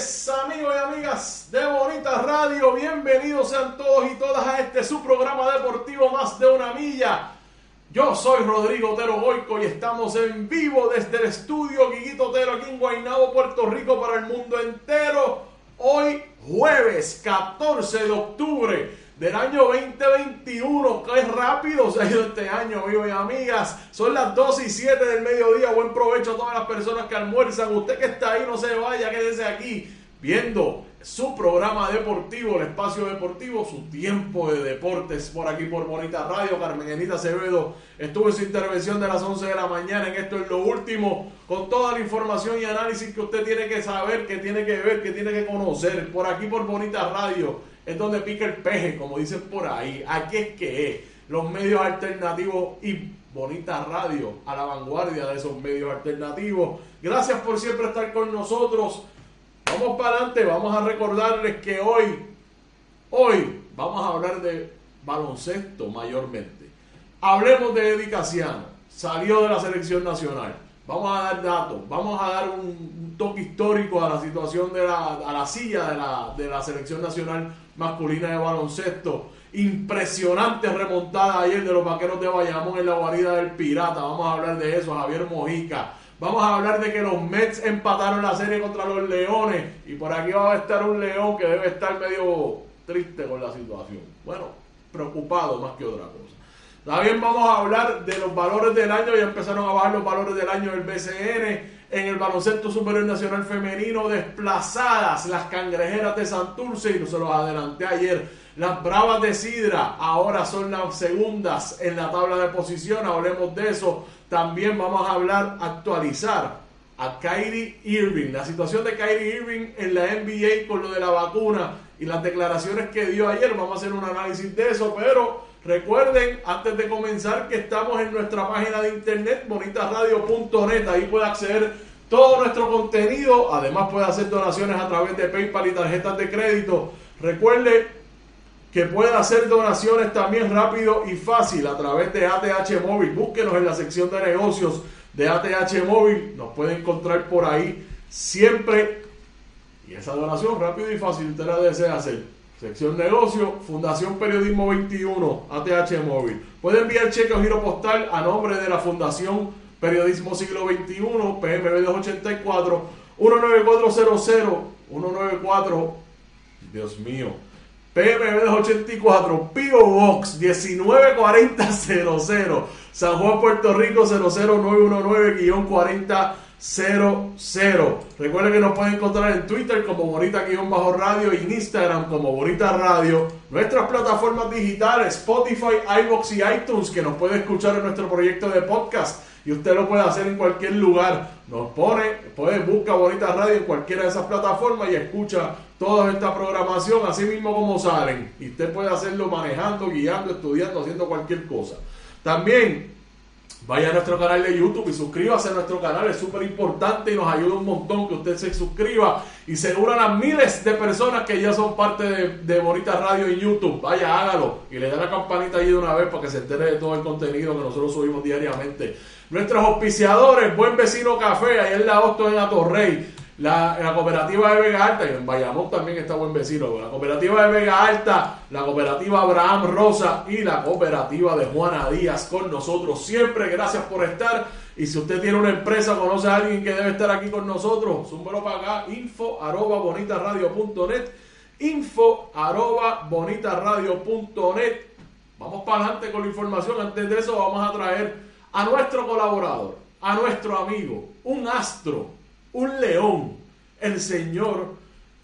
Amigos y amigas de Bonita Radio. Bienvenidos sean todos y todas a este su programa deportivo Más de una Milla. Yo soy Rodrigo Otero Goico y estamos en vivo desde el estudio Guiguito Otero aquí en Guaynabo, Puerto Rico para el mundo entero. Hoy jueves 14 de octubre del año 2021. Qué rápido se ha ido este año, amigos y amigas. Son las 2 y 7 del mediodía. Buen provecho a todas las personas que almuerzan. Usted que está ahí, no se vaya, quédese aquí viendo su programa deportivo, el espacio deportivo, su tiempo de deportes por aquí por Bonita Radio. Carmen Enita Acevedo estuvo en su intervención de las 11 de la mañana en esto es lo último, con toda la información y análisis que usted tiene que saber, que tiene que ver, que tiene que conocer. Por aquí por Bonita Radio es donde pica el peje, como dicen por ahí. Aquí es que es. Los medios alternativos y Bonita Radio a la vanguardia de esos medios alternativos. Gracias por siempre estar con nosotros. Vamos para adelante, vamos a recordarles que hoy, hoy vamos a hablar de baloncesto mayormente. Hablemos de Eddie Casiano, salió de la selección nacional. Vamos a dar datos, vamos a dar un, toque histórico a la situación de la, a la silla de la, de la selección nacional masculina de baloncesto. Impresionante remontada ayer de los vaqueros de Bayamón en la guarida del Pirata. Vamos a hablar de eso, Javier Mojica. Vamos a hablar de que los Mets empataron la serie contra los Leones. Y por aquí va a estar un León que debe estar medio triste con la situación. Bueno, preocupado más que otra cosa. También vamos a hablar de los valores del año. Ya empezaron a bajar los valores del año del BCN. En el baloncesto superior nacional femenino, desplazadas las cangrejeras de Santurce. Y no se los adelanté ayer. Las Bravas de Sidra ahora son las segundas en la tabla de posición. Hablemos de eso. También vamos a hablar, actualizar a Kyrie Irving. La situación de Kyrie Irving en la NBA con lo de la vacuna y las declaraciones que dio ayer. Vamos a hacer un análisis de eso, pero recuerden, antes de comenzar, que estamos en nuestra página de internet, bonitasradio.net. Ahí puede acceder todo nuestro contenido. Además puede hacer donaciones a través de PayPal y tarjetas de crédito. Recuerde que puede hacer donaciones también rápido y fácil a través de ATH Móvil. Búsquenos en la sección de negocios de ATH Móvil. Nos puede encontrar por ahí siempre. Y esa donación rápido y fácil usted la desea hacer. Sección negocio, Fundación Periodismo 21, ATH Móvil. Puede enviar cheque o giro postal a nombre de la Fundación Periodismo Siglo XXI, PMB 284, 19400, 194, Dios mío, PMB 284, Pio Box 194000, San Juan, Puerto Rico 00919-4000. Recuerden que nos pueden encontrar en Twitter como Bonita-Radio y en Instagram como Bonita Radio. Nuestras plataformas digitales, Spotify, iBox y iTunes, que nos puede escuchar en nuestro proyecto de podcast. Y usted lo puede hacer en cualquier lugar. Nos pone, puede buscar Bonita Radio en cualquiera de esas plataformas y escucha toda esta programación así mismo como salen. Y usted puede hacerlo manejando, guiando, estudiando, haciendo cualquier cosa. También vaya a nuestro canal de YouTube y suscríbase a nuestro canal. Es súper importante y nos ayuda un montón que usted se suscriba y se unan a miles de personas que ya son parte de, de Bonita Radio en YouTube. Vaya, hágalo y le da la campanita ahí de una vez para que se entere de todo el contenido que nosotros subimos diariamente. Nuestros auspiciadores, Buen Vecino Café, ahí en la Hosto en Atorrey. La, cooperativa de Vega Alta, y en Bayamón también está buen vecino, la cooperativa de Vega Alta, la cooperativa Abraham Rosa y la cooperativa de Juana Díaz con nosotros siempre. Gracias por estar. Y si usted tiene una empresa, conoce a alguien que debe estar aquí con nosotros, zúmbelo para acá, info arroba bonitaradio.net, info arroba bonitaradio.net. Vamos para adelante con la información. Antes de eso vamos a traer a nuestro colaborador, a nuestro amigo, un astro un león, el señor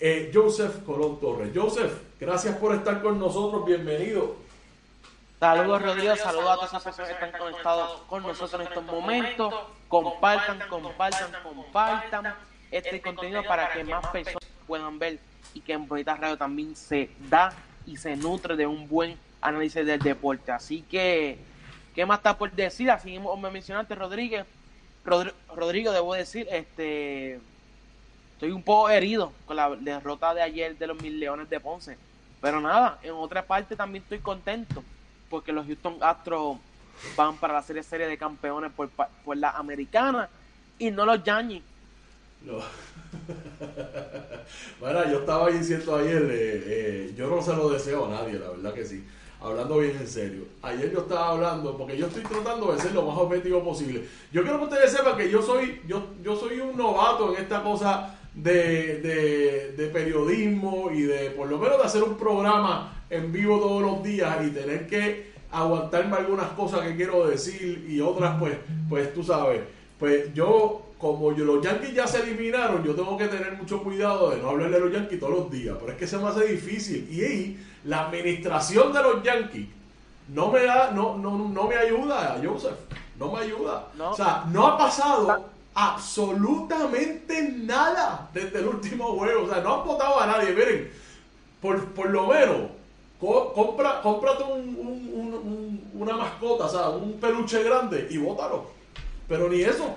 eh, Joseph Colón Torres. Joseph, gracias por estar con nosotros, bienvenido. Saludos Rodrigo, saludos a todas las personas que están conectados con nosotros en estos momentos. Compartan, compartan, compartan este contenido para que más personas puedan ver y que en Bonita Radio también se da y se nutre de un buen análisis del deporte. Así que, ¿qué más está por decir? Así como me mencionaste, Rodríguez, Rodrigo, debo decir, este estoy un poco herido con la derrota de ayer de los Mil Leones de Ponce. Pero nada, en otra parte también estoy contento porque los Houston Astros van para la serie serie de campeones por, la americana y no los Yankees. No. bueno, yo estaba diciendo ayer, eh, eh, yo no se lo deseo a nadie, la verdad que sí hablando bien en serio. Ayer yo estaba hablando, porque yo estoy tratando de ser lo más objetivo posible. Yo quiero que ustedes sepan que yo soy, yo, yo soy un novato en esta cosa de, de, periodismo y de por lo menos de hacer un programa en vivo todos los días y tener que aguantarme algunas cosas que quiero decir y otras pues, pues tú sabes, pues yo como yo, los Yankees ya se eliminaron, yo tengo que tener mucho cuidado de no hablarle a los Yankees todos los días, pero es que se me hace difícil. Y ahí, la administración de los Yankees no me da, no, no, no me ayuda, Joseph, no me ayuda. O sea, no ha pasado absolutamente nada desde el último juego. O sea, no han votado a nadie. Miren, por, por lo menos, compra, cómprate un, una mascota, o sea, un peluche grande y bótalo. Pero ni eso.